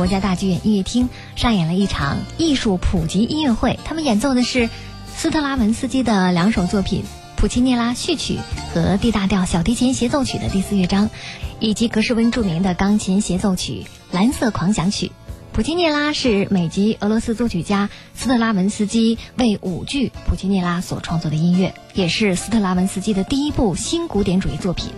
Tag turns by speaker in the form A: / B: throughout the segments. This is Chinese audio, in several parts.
A: 国家大剧院音乐厅上演了一场艺术普及音乐会。他们演奏的是斯特拉文斯基的两首作品《普契涅拉序曲》和 D 大调小提琴协奏曲的第四乐章，以及格什温著名的钢琴协奏曲《蓝色狂想曲》。普契涅拉是美籍俄罗斯作曲家斯特拉文斯基为舞剧《普契涅拉》所创作的音乐，也是斯特拉文斯基的第一部新古典主义作品。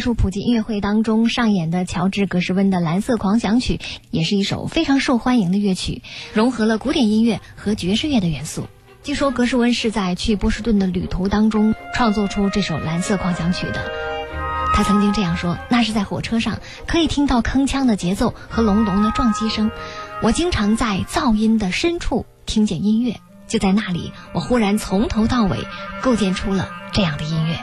A: 艺术普及音乐会当中上演的乔治·格什温的《蓝色狂想曲》，也是一首非常受欢迎的乐曲，融合了古典音乐和爵士乐的元素。据说格什温是在去波士顿的旅途当中创作出这首《蓝色狂想曲》的。他曾经这样说：“那是在火车上，可以听到铿锵的节奏和隆隆的撞击声。我经常在噪音的深处听见音乐，就在那里，我忽然从头到尾构建出了这样的音乐。”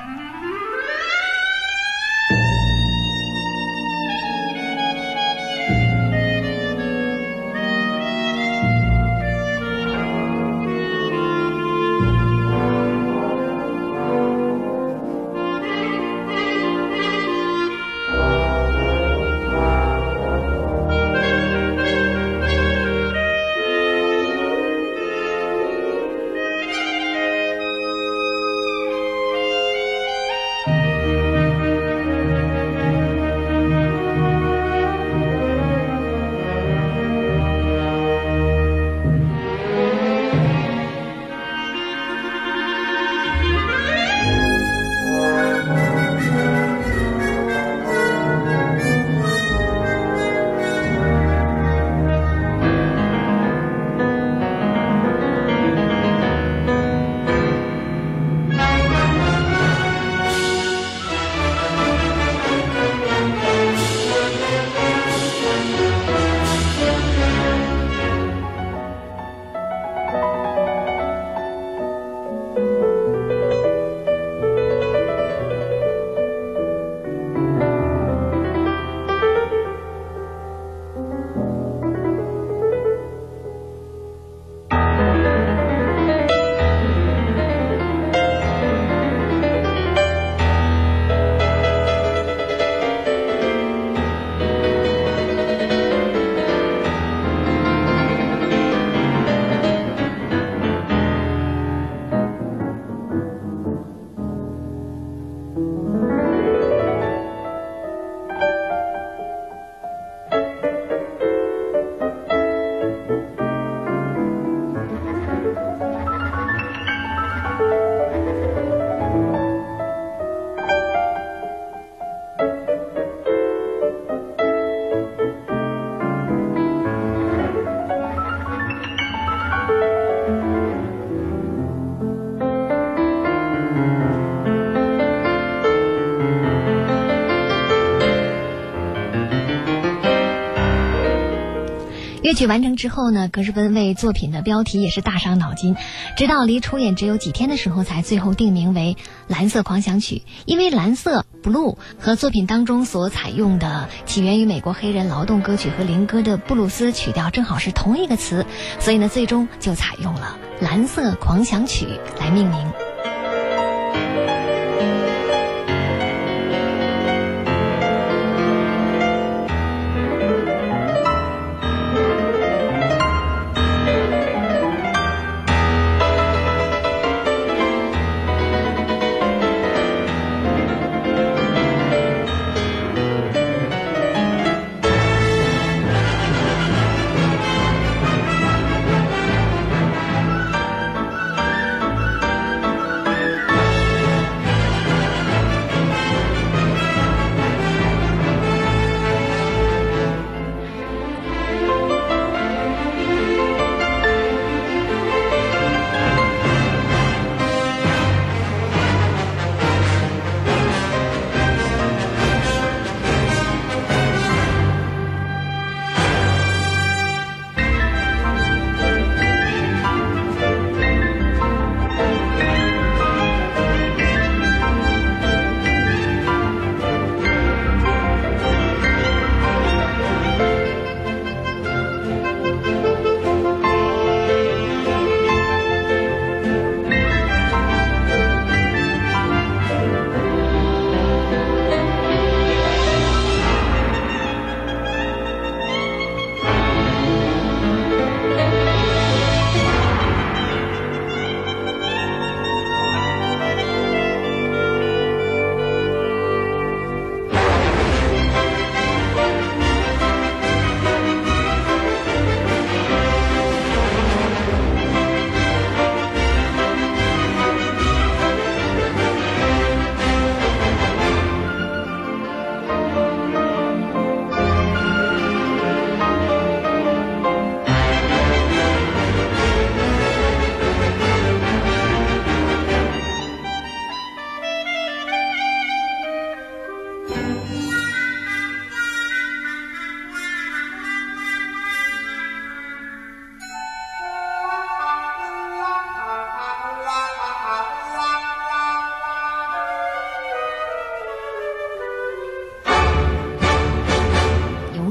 A: 乐曲完成之后呢，格什温为作品的标题也是大伤脑筋，直到离出演只有几天的时候，才最后定名为《蓝色狂想曲》。因为蓝色 （blue） 和作品当中所采用的起源于美国黑人劳动歌曲和灵歌的布鲁斯曲调正好是同一个词，所以呢，最终就采用了《蓝色狂想曲》来命名。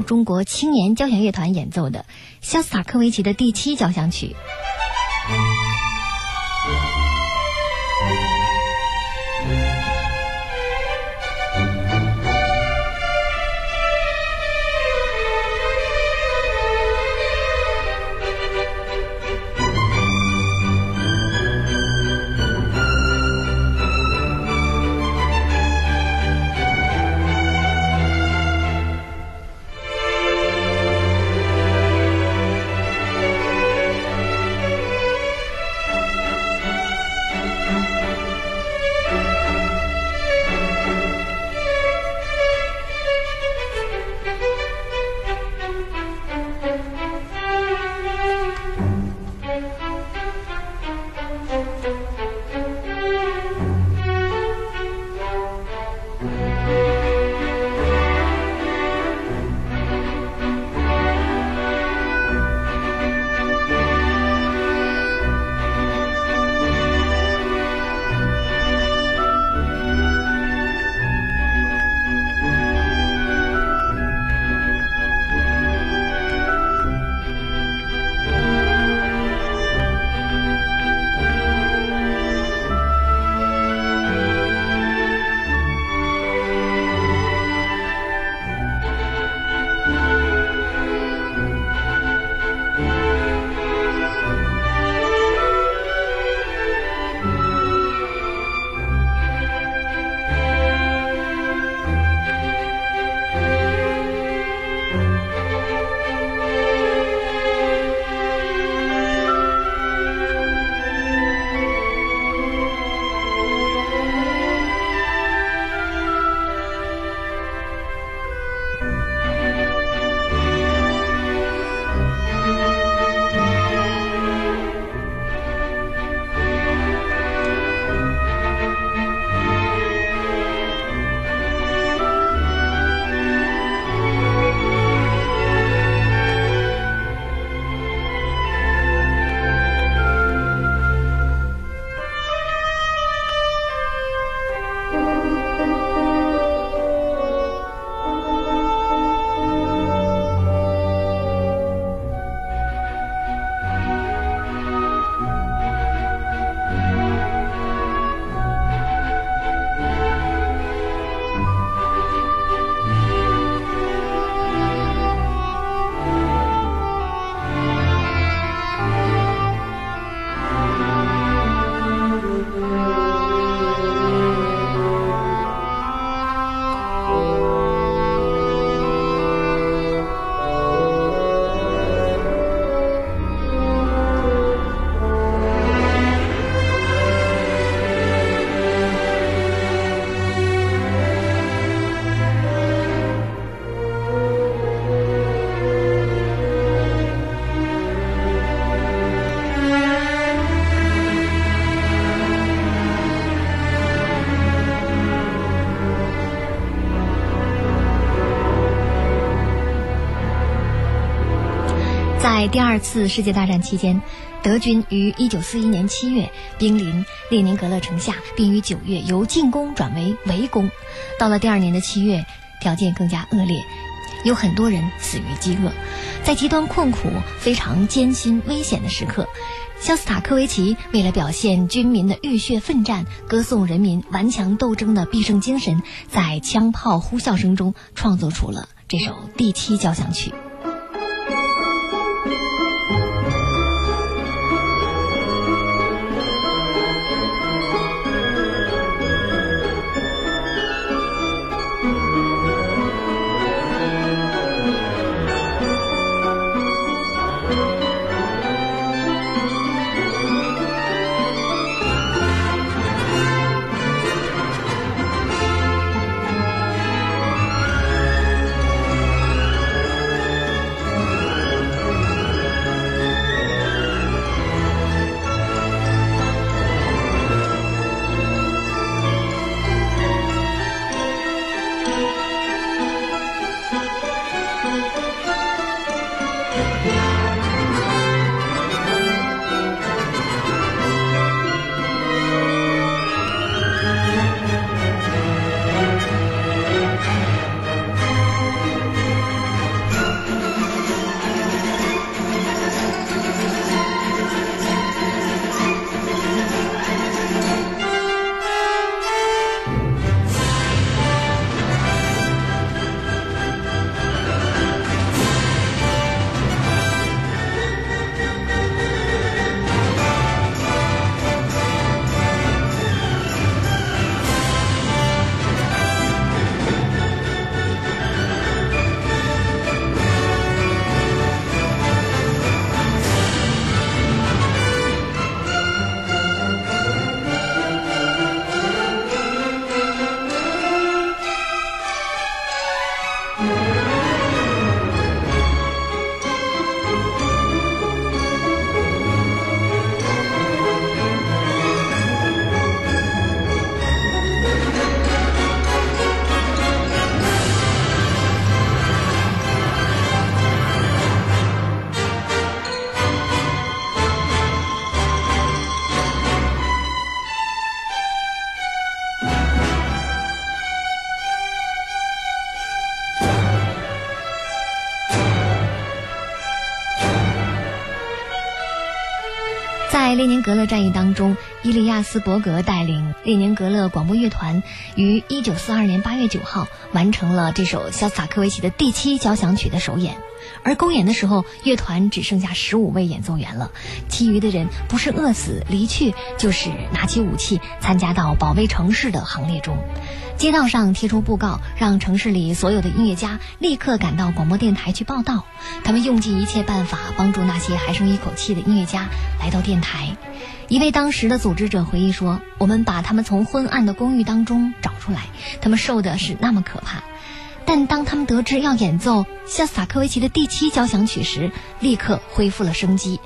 A: 中国青年交响乐团演奏的肖斯塔科维奇的第七交响曲。第二次世界大战期间，德军于1941年7月兵临列宁格勒城下，并于9月由进攻转为围攻。到了第二年的7月，条件更加恶劣，有很多人死于饥饿。在极端困苦、非常艰辛、危险的时刻，肖斯塔科维奇为了表现军民的浴血奋战，歌颂人民顽强斗争的必胜精神，在枪炮呼啸声中创作出了这首第七交响曲。列宁格勒战役当中，伊利亚斯伯格带领列宁格勒广播乐团于1942年8月9号完成了这首肖斯塔科维奇的第七交响曲的首演。而公演的时候，乐团只剩下十五位演奏员了，其余的人不是饿死离去，就是拿起武器参加到保卫城市的行列中。街道上贴出布告，让城市里所有的音乐家立刻赶到广播电台去报道。他们用尽一切办法帮助那些还剩一口气的音乐家来到电台。一位当时的组织者回忆说：“我们把他们从昏暗的公寓当中找出来，他们受的是那么可怕。但当他们得知要演奏像萨科维奇的第七交响曲时，立刻恢复了生机。”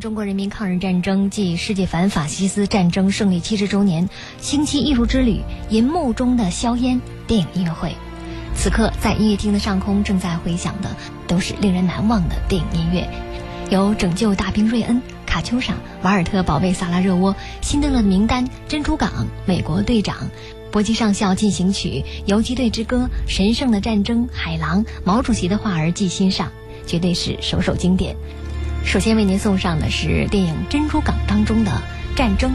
A: 中国人民抗日战争暨世界反法西斯战争胜利七十周年星期艺术之旅《银幕中的硝烟》电影音乐会。此刻，在音乐厅的上空正在回响的都是令人难忘的电影音乐，有《拯救大兵瑞恩》《卡秋莎》《瓦尔特保卫萨拉热窝》《辛德勒名单》《珍珠港》《美国队长》《搏击上校进行曲》《游击队之歌》《神圣的战争》《海狼》《毛主席的话儿记心上》，绝对是首首经典。首先为您送上的是电影《珍珠港》当中的战争。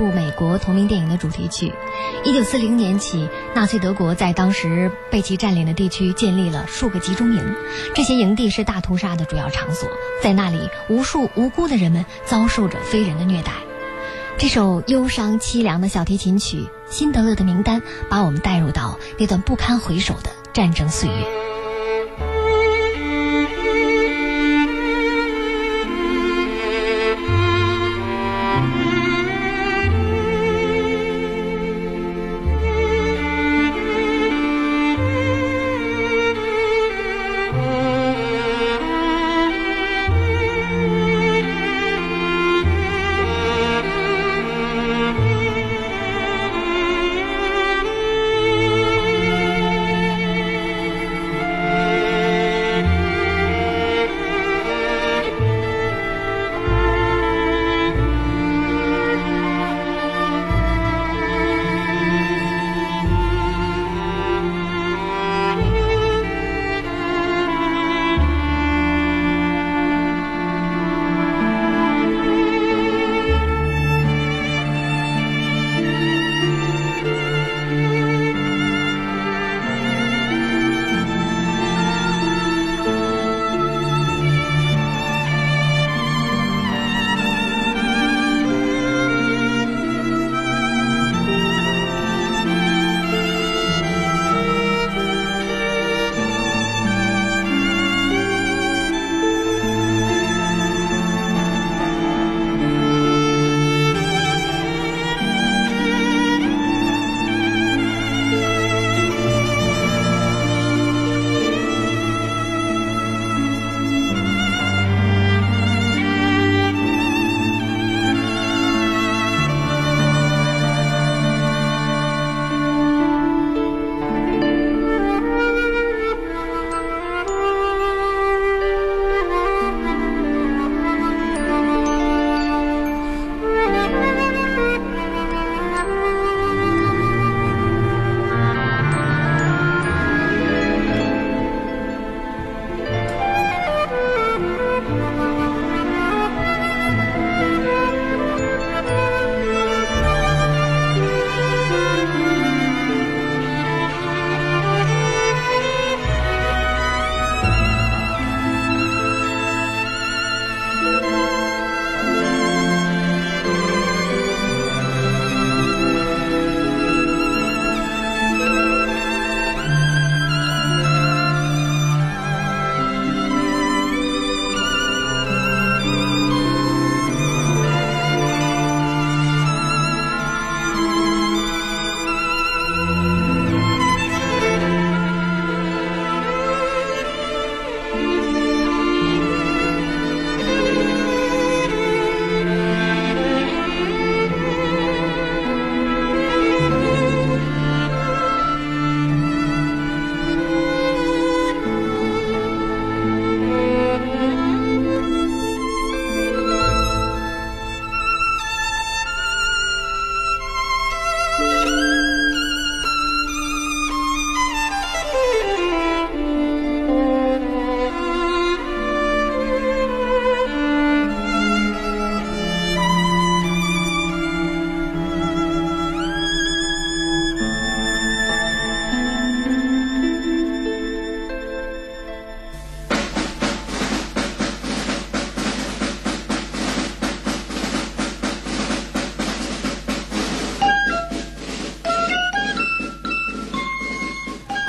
A: 部美国同名电影的主题曲。一九四零年起，纳粹德国在当时被其占领的地区建立了数个集中营，这些营地是大屠杀的主要场所，在那里，无数无辜的人们遭受着非人的虐待。这首忧伤凄凉的小提琴曲《辛德勒的名单》，把我们带入到那段不堪回首的战争岁月。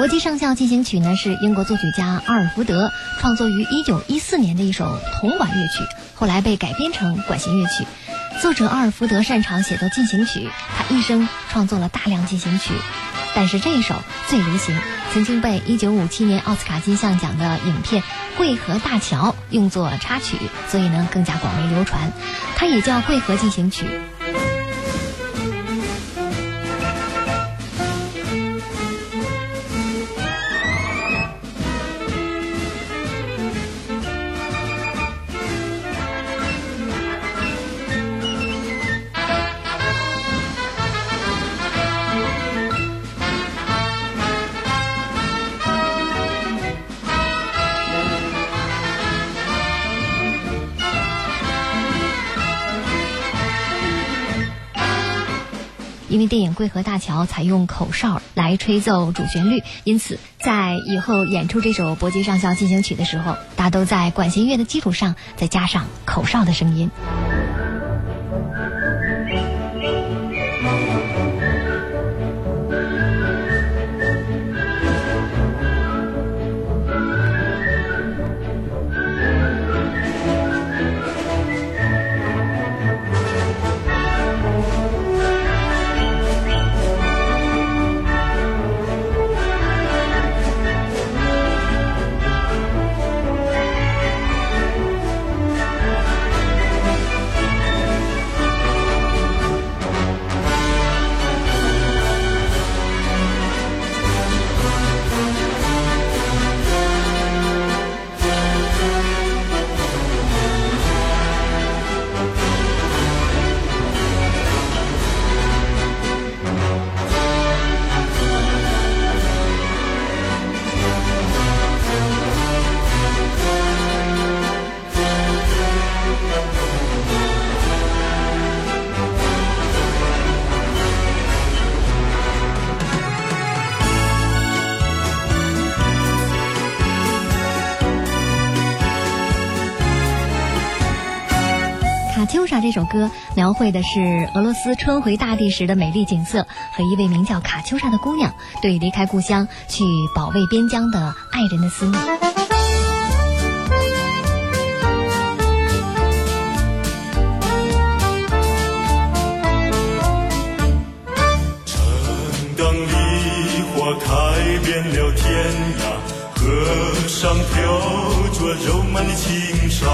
A: 国际上校进行曲呢是英国作曲家阿尔福德创作于1914年的一首铜管乐曲，后来被改编成管弦乐曲。作者阿尔福德擅长写作进行曲，他一生创作了大量进行曲，但是这一首最流行，曾经被1957年奥斯卡金像奖的影片《汇合大桥》用作插曲，所以呢更加广为流传。它也叫汇合进行曲。电影《桂河大桥》采用口哨来吹奏主旋律，因此在以后演出这首《搏击上校进行曲》的时候，大都在管弦乐的基础上再加上口哨的声音。莎这首歌描绘的是俄罗斯春回大地时的美丽景色和一位名叫卡秋莎的姑娘对离开故乡去保卫边疆的爱人的思念。
B: 正当梨花开遍了天涯，河上飘着柔漫的轻纱，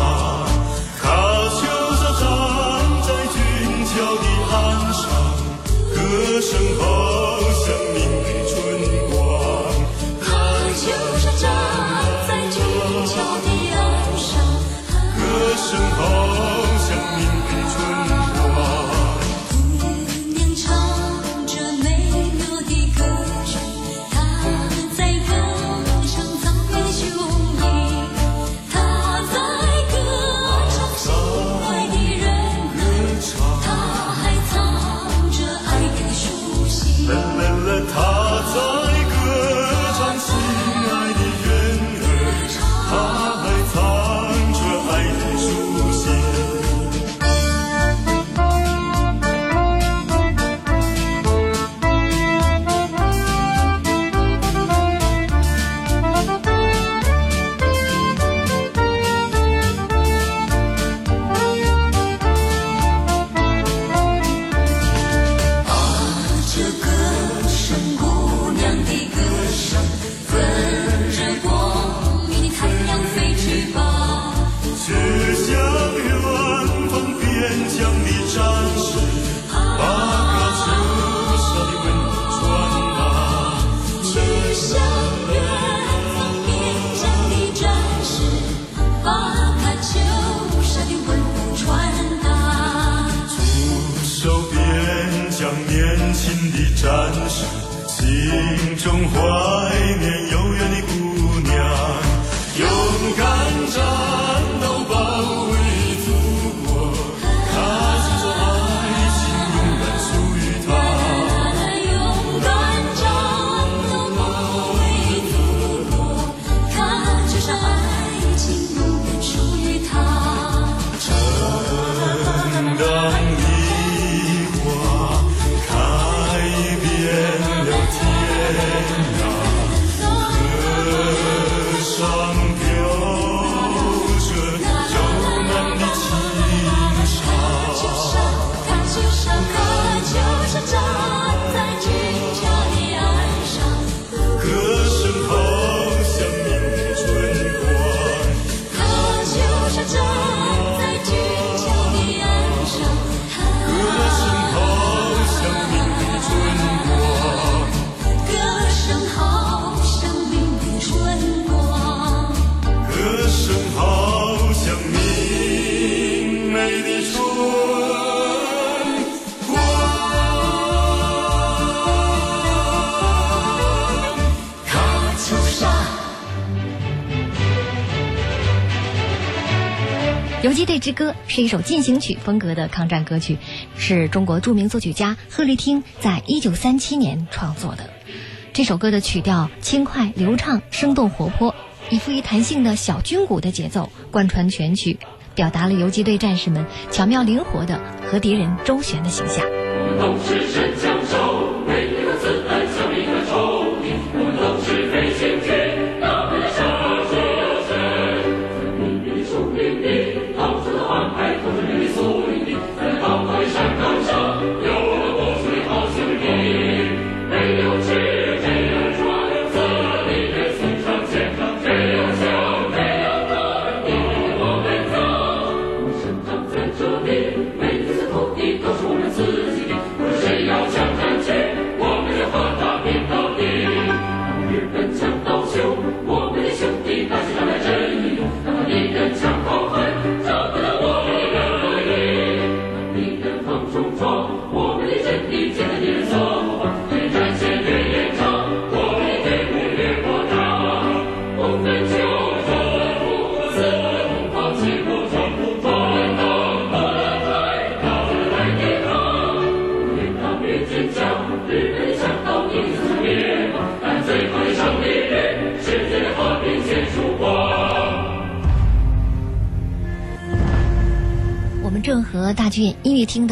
A: 生活。之歌》是一首进行曲风格的抗战歌曲，是中国著名作曲家贺绿汀在一九三七年创作的。这首歌的曲调轻快流畅、生动活泼，以富于弹性的小军鼓的节奏贯穿全曲，表达了游击队战士们巧妙灵活的和敌人周旋的形象。
C: 都是神枪手，每一个子弹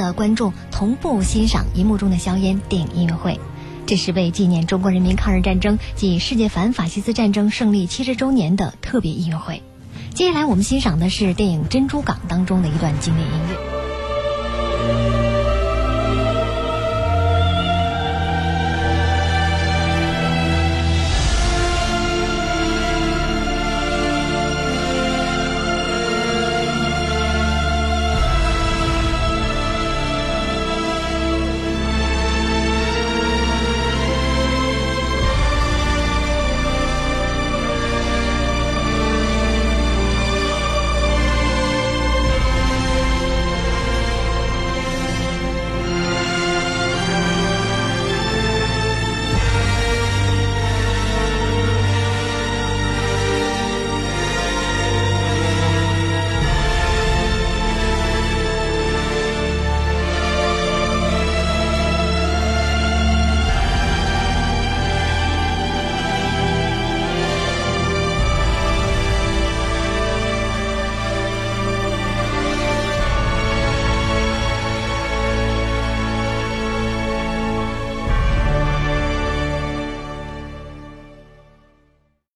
C: 和
A: 观众同步欣赏银幕中的硝烟电影音乐会。这是为纪念中国人民抗日战争及世界反法西斯战争胜利七十周年的特别音乐会。接下来我们欣赏的是电影《珍珠港》当中的一段经典音乐。